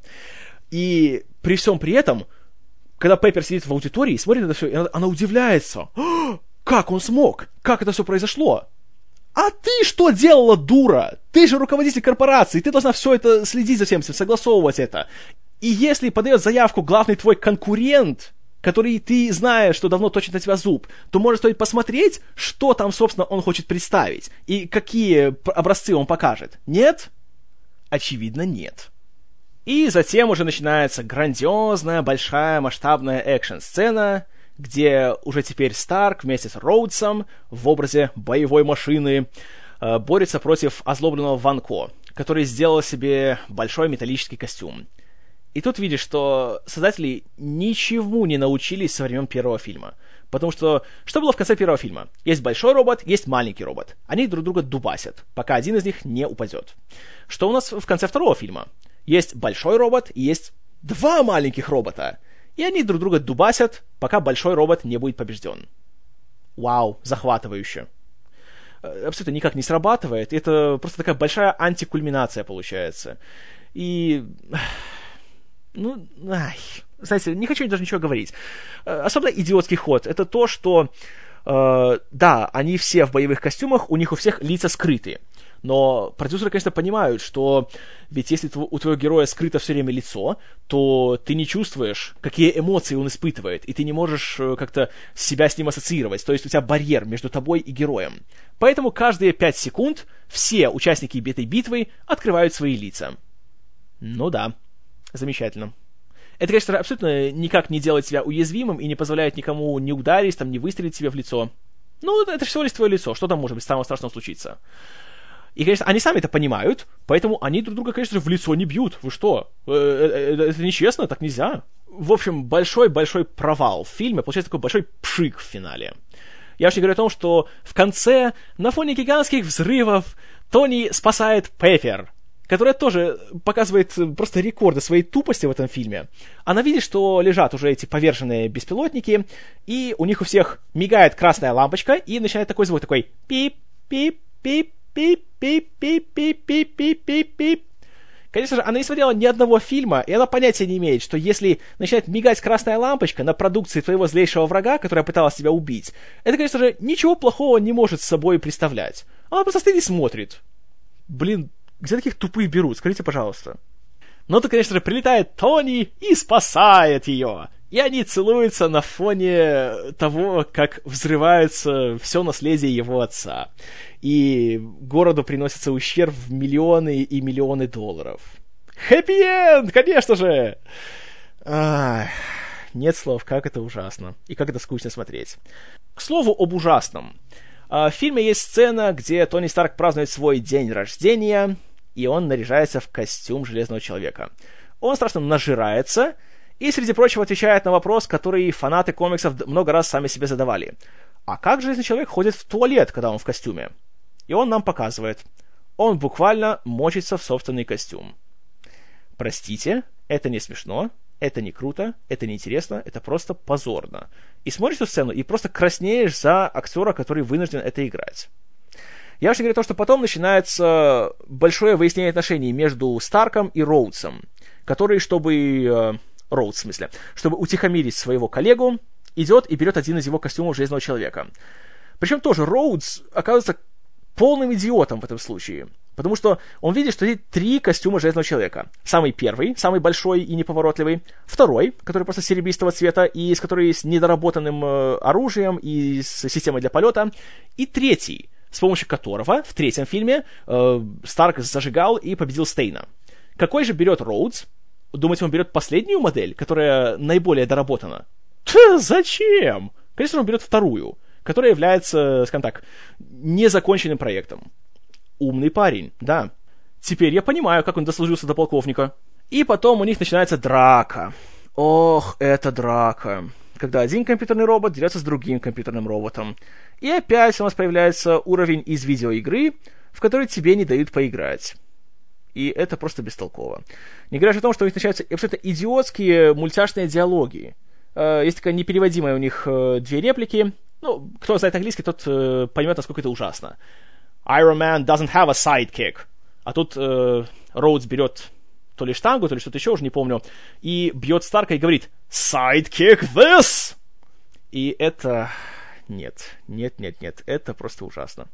И при всем при этом, когда Пеппер сидит в аудитории и смотрит на это все, она, она удивляется. Как он смог? Как это все произошло? А ты что делала, дура? Ты же руководитель корпорации, ты должна все это следить за всем согласовывать это. И если подает заявку главный твой конкурент, который ты знаешь, что давно точит на тебя зуб, то может стоит посмотреть, что там, собственно, он хочет представить, и какие образцы он покажет. Нет? Очевидно, нет. И затем уже начинается грандиозная, большая, масштабная экшн-сцена, где уже теперь Старк вместе с Роудсом в образе боевой машины э, борется против озлобленного Ванко, который сделал себе большой металлический костюм. И тут видишь, что создатели ничему не научились со времен первого фильма. Потому что, что было в конце первого фильма? Есть большой робот, есть маленький робот. Они друг друга дубасят, пока один из них не упадет. Что у нас в конце второго фильма? Есть большой робот и есть два маленьких робота. И они друг друга дубасят, пока большой робот не будет побежден. Вау, захватывающе. Э, абсолютно никак не срабатывает. Это просто такая большая антикульминация получается. И ну, ай, знаете, не хочу даже ничего говорить. Э, особенно идиотский ход. Это то, что, э, да, они все в боевых костюмах, у них у всех лица скрыты. Но продюсеры, конечно, понимают, что ведь если у твоего героя скрыто все время лицо, то ты не чувствуешь, какие эмоции он испытывает, и ты не можешь э, как-то себя с ним ассоциировать. То есть у тебя барьер между тобой и героем. Поэтому каждые пять секунд все участники этой битвы открывают свои лица. Ну да, Замечательно. Это, конечно, абсолютно никак не делает тебя уязвимым и не позволяет никому не ударить, там, не выстрелить тебе в лицо. Ну, это всего лишь твое лицо, что там может быть самого страшного случиться? И, конечно, они сами это понимают, поэтому они друг друга, конечно же, в лицо не бьют. Вы что? Э, э, э, это нечестно, так нельзя. В общем, большой-большой провал в фильме, получается такой большой пшик в финале. Я уж не говорю о том, что в конце, на фоне гигантских взрывов, Тони спасает Пеппер, которая тоже показывает просто рекорды своей тупости в этом фильме. Она видит, что лежат уже эти поверженные беспилотники, и у них у всех мигает красная лампочка, и начинает такой звук, такой пип, Пип-пип-пип-пип-пип-пип-пип. Конечно же, она не смотрела ни одного фильма, и она понятия не имеет, что если начинает мигать красная лампочка на продукции твоего злейшего врага, которая пыталась тебя убить, это, конечно же, ничего плохого не может с собой представлять. Она просто стоит и смотрит. Блин, где таких тупых берут, скажите, пожалуйста. Но тут, конечно же, прилетает Тони и спасает ее. И они целуются на фоне того, как взрывается все наследие его отца. И городу приносится ущерб в миллионы и миллионы долларов. Хэппи-энд, конечно же! Ах, нет слов, как это ужасно. И как это скучно смотреть. К слову об ужасном. А, в фильме есть сцена, где Тони Старк празднует свой день рождения, и он наряжается в костюм Железного Человека. Он страшно нажирается, и, среди прочего, отвечает на вопрос, который фанаты комиксов много раз сами себе задавали. А как Железный Человек ходит в туалет, когда он в костюме? И он нам показывает. Он буквально мочится в собственный костюм. Простите, это не смешно, это не круто, это не интересно, это просто позорно. И смотришь эту сцену и просто краснеешь за актера, который вынужден это играть. Я вообще говорю то, что потом начинается большое выяснение отношений между Старком и Роудсом, который, чтобы... Роудс, в смысле, чтобы утихомирить своего коллегу, идет и берет один из его костюмов Железного Человека. Причем тоже Роудс оказывается полным идиотом в этом случае. Потому что он видит, что есть три костюма Железного Человека. Самый первый, самый большой и неповоротливый. Второй, который просто серебристого цвета и с который с недоработанным э, оружием и с системой для полета. И третий, с помощью которого в третьем фильме э, Старк зажигал и победил Стейна. Какой же берет Роудс? Думаете, он берет последнюю модель, которая наиболее доработана? Ть, зачем? Конечно, он берет вторую, которая является, скажем так, незаконченным проектом. Умный парень, да. Теперь я понимаю, как он дослужился до полковника. И потом у них начинается драка. Ох, это драка. когда один компьютерный робот дерется с другим компьютерным роботом. И опять у нас появляется уровень из видеоигры, в который тебе не дают поиграть. И это просто бестолково. Не говоря о том, что у них начинаются абсолютно идиотские мультяшные диалоги. Э, есть такая непереводимая у них э, две реплики. Ну, кто знает английский, тот э, поймет, насколько это ужасно. Iron Man doesn't have a sidekick. А тут э, Роудс берет то ли штангу, то ли что-то еще, уже не помню, и бьет Старка и говорит «Sidekick this!» И это... Нет, нет, нет, нет, это просто ужасно.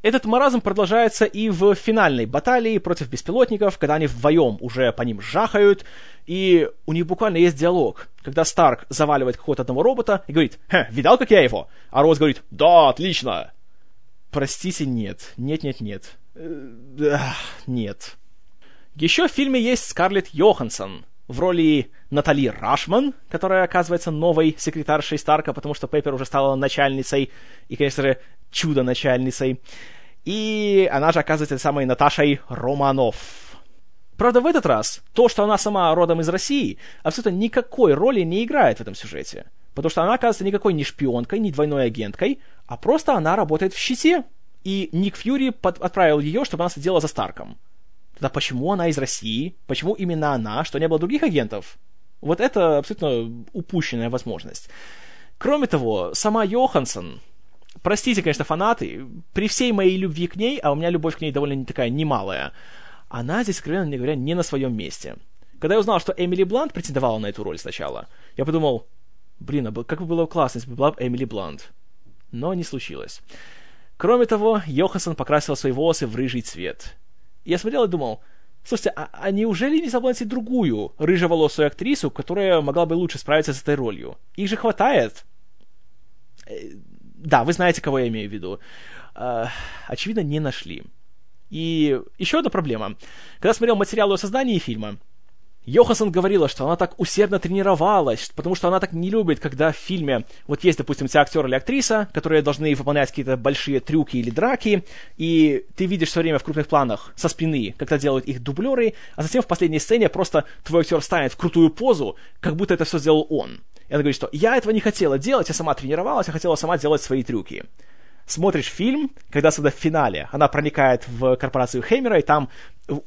Этот маразм продолжается и в финальной баталии против беспилотников, когда они вдвоем уже по ним жахают, и у них буквально есть диалог, когда Старк заваливает какого-то одного робота и говорит «Хе, видал, как я его?» А Роуз говорит «Да, отлично!» Простите, нет. Нет, нет, нет. Э, нет. Еще в фильме есть Скарлетт Йоханссон в роли Натали Рашман, которая оказывается новой секретаршей Старка, потому что Пеппер уже стала начальницей, и, конечно же, чудо-начальницей. И она же оказывается самой Наташей Романов. Правда, в этот раз то, что она сама родом из России, абсолютно никакой роли не играет в этом сюжете. Потому что она, оказывается, никакой не шпионкой, не двойной агенткой, а просто она работает в щите. И Ник Фьюри под... отправил ее, чтобы она сидела за Старком. Тогда почему она из России? Почему именно она? Что не было других агентов? Вот это абсолютно упущенная возможность. Кроме того, сама Йоханссон, простите, конечно, фанаты, при всей моей любви к ней, а у меня любовь к ней довольно такая немалая, она здесь, откровенно говоря, не на своем месте. Когда я узнал, что Эмили Блант претендовала на эту роль сначала, я подумал, блин, а как бы было классно, если бы была Эмили Блант. Но не случилось. Кроме того, Йоханссон покрасила свои волосы в рыжий цвет. Я смотрел и думал, слушайте, а, а неужели не заплатить другую рыжеволосую актрису, которая могла бы лучше справиться с этой ролью? Их же хватает. Да, вы знаете, кого я имею в виду. Э, очевидно, не нашли. И еще одна проблема. Когда смотрел материалы о создании фильма, Йоханссон говорила, что она так усердно тренировалась, потому что она так не любит, когда в фильме вот есть, допустим, те актер или актриса, которые должны выполнять какие-то большие трюки или драки, и ты видишь все время в крупных планах со спины, когда делают их дублеры, а затем в последней сцене просто твой актер станет в крутую позу, как будто это все сделал он. И она говорит, что я этого не хотела делать, я сама тренировалась, я хотела сама делать свои трюки смотришь фильм, когда, особенно в финале, она проникает в корпорацию Хеймера, и там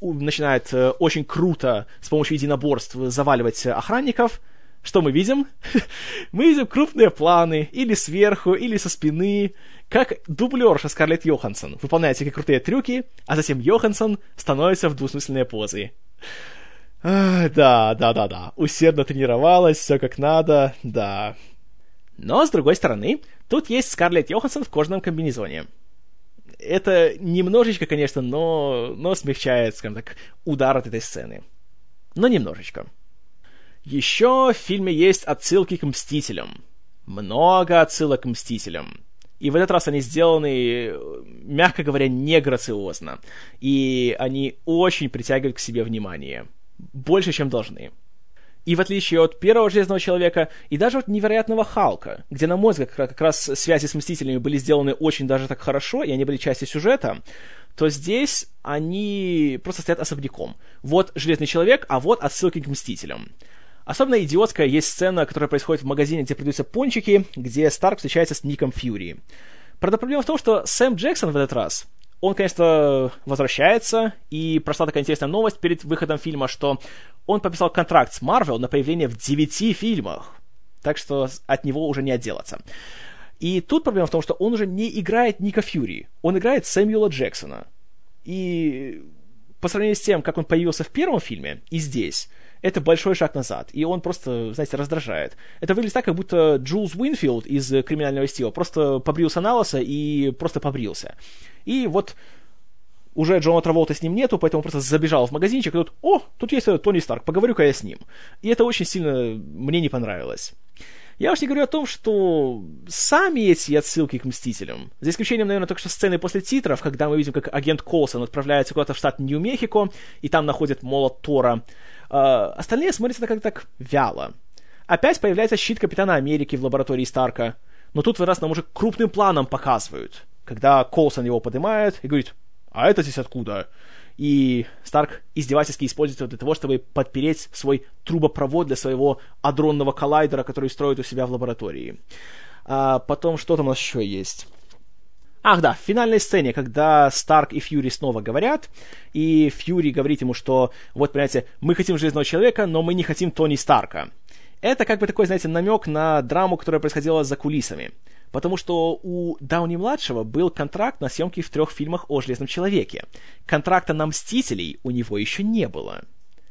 начинает э, очень круто с помощью единоборств заваливать охранников, что мы видим? мы видим крупные планы, или сверху, или со спины, как дублерша Скарлетт Йоханссон выполняет всякие крутые трюки, а затем Йоханссон становится в двусмысленные позы. да, да, да, да. Усердно тренировалась, все как надо, да. Но, с другой стороны, тут есть Скарлетт Йоханссон в кожаном комбинезоне. Это немножечко, конечно, но, но смягчает, скажем так, удар от этой сцены. Но немножечко. Еще в фильме есть отсылки к Мстителям. Много отсылок к Мстителям. И в этот раз они сделаны, мягко говоря, не грациозно. И они очень притягивают к себе внимание. Больше, чем должны. И в отличие от первого Железного Человека, и даже от невероятного Халка, где, на мой взгляд, как раз связи с Мстителями были сделаны очень даже так хорошо, и они были частью сюжета, то здесь они просто стоят особняком. Вот Железный Человек, а вот отсылки к Мстителям. Особенно идиотская есть сцена, которая происходит в магазине, где продаются пончики, где Старк встречается с Ником Фьюри. Правда, проблема в том, что Сэм Джексон в этот раз он, конечно, возвращается, и прошла такая интересная новость перед выходом фильма, что он подписал контракт с Marvel на появление в девяти фильмах. Так что от него уже не отделаться. И тут проблема в том, что он уже не играет Ника Фьюри, он играет Сэмюэла Джексона. И по сравнению с тем, как он появился в первом фильме, и здесь, это большой шаг назад, и он просто, знаете, раздражает. Это выглядит так, как будто Джулс Уинфилд из «Криминального стила» просто побрился на лосо и просто побрился. И вот уже Джона Траволта с ним нету, поэтому просто забежал в магазинчик, и тут, о, тут есть Тони Старк, поговорю-ка я с ним. И это очень сильно мне не понравилось. Я уж не говорю о том, что сами эти отсылки к Мстителям, за исключением, наверное, только что сцены после титров, когда мы видим, как агент Колсон отправляется куда-то в штат Нью-Мехико, и там находит молот Тора, э, остальные смотрятся как-то так вяло. Опять появляется щит Капитана Америки в лаборатории Старка, но тут в раз нам уже крупным планом показывают, когда Колсон его поднимает и говорит, а это здесь откуда? и Старк издевательски использует его для того, чтобы подпереть свой трубопровод для своего адронного коллайдера, который строит у себя в лаборатории. А потом, что там у нас еще есть? Ах да, в финальной сцене, когда Старк и Фьюри снова говорят, и Фьюри говорит ему, что вот, понимаете, мы хотим Железного Человека, но мы не хотим Тони Старка. Это как бы такой, знаете, намек на драму, которая происходила за кулисами. Потому что у Дауни-младшего был контракт на съемки в трех фильмах о Железном Человеке. Контракта на Мстителей у него еще не было.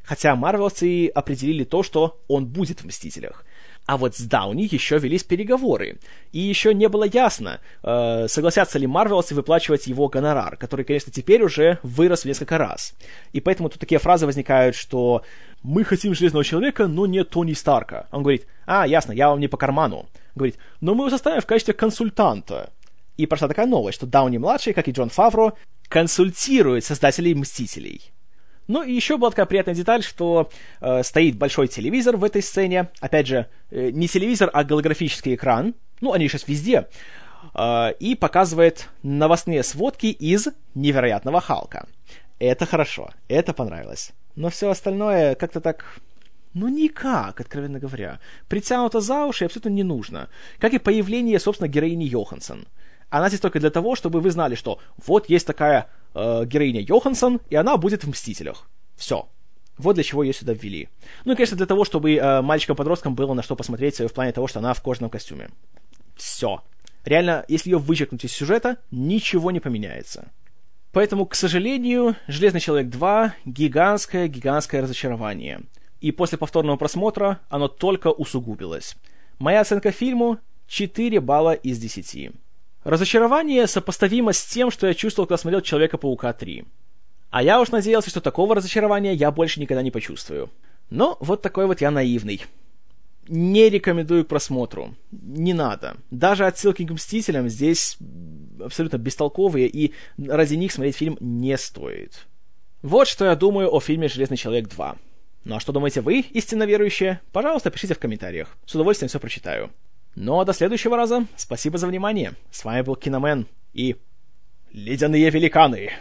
Хотя Марвелцы определили то, что он будет в Мстителях. А вот с Дауни еще велись переговоры. И еще не было ясно, э, согласятся ли Марвелсы выплачивать его гонорар, который, конечно, теперь уже вырос в несколько раз. И поэтому тут такие фразы возникают, что «Мы хотим Железного Человека, но не Тони Старка». Он говорит «А, ясно, я вам не по карману». Говорит «Но мы его составим в качестве консультанта». И прошла такая новость, что Дауни-младший, как и Джон Фавро, консультирует создателей «Мстителей». Ну и еще была такая приятная деталь, что э, стоит большой телевизор в этой сцене. Опять же, э, не телевизор, а голографический экран. Ну, они сейчас везде. Э, и показывает новостные сводки из «Невероятного Халка». Это хорошо, это понравилось. Но все остальное как-то так... Ну, никак, откровенно говоря. Притянуто за уши абсолютно не нужно. Как и появление, собственно, героини Йоханссон. Она здесь только для того, чтобы вы знали, что вот есть такая э, героиня Йоханссон, и она будет в «Мстителях». Все. Вот для чего ее сюда ввели. Ну и, конечно, для того, чтобы э, мальчикам-подросткам было на что посмотреть в плане того, что она в кожаном костюме. Все. Реально, если ее вычеркнуть из сюжета, ничего не поменяется. Поэтому, к сожалению, «Железный человек 2» — гигантское-гигантское разочарование. И после повторного просмотра оно только усугубилось. Моя оценка фильму — 4 балла из 10. Разочарование сопоставимо с тем, что я чувствовал, когда смотрел Человека-паука 3. А я уж надеялся, что такого разочарования я больше никогда не почувствую. Но вот такой вот я наивный. Не рекомендую к просмотру. Не надо. Даже отсылки к Мстителям здесь абсолютно бестолковые, и ради них смотреть фильм не стоит. Вот что я думаю о фильме «Железный человек 2». Ну а что думаете вы, истинно верующие? Пожалуйста, пишите в комментариях. С удовольствием все прочитаю. Ну а до следующего раза спасибо за внимание. С вами был Киномен и Ледяные великаны.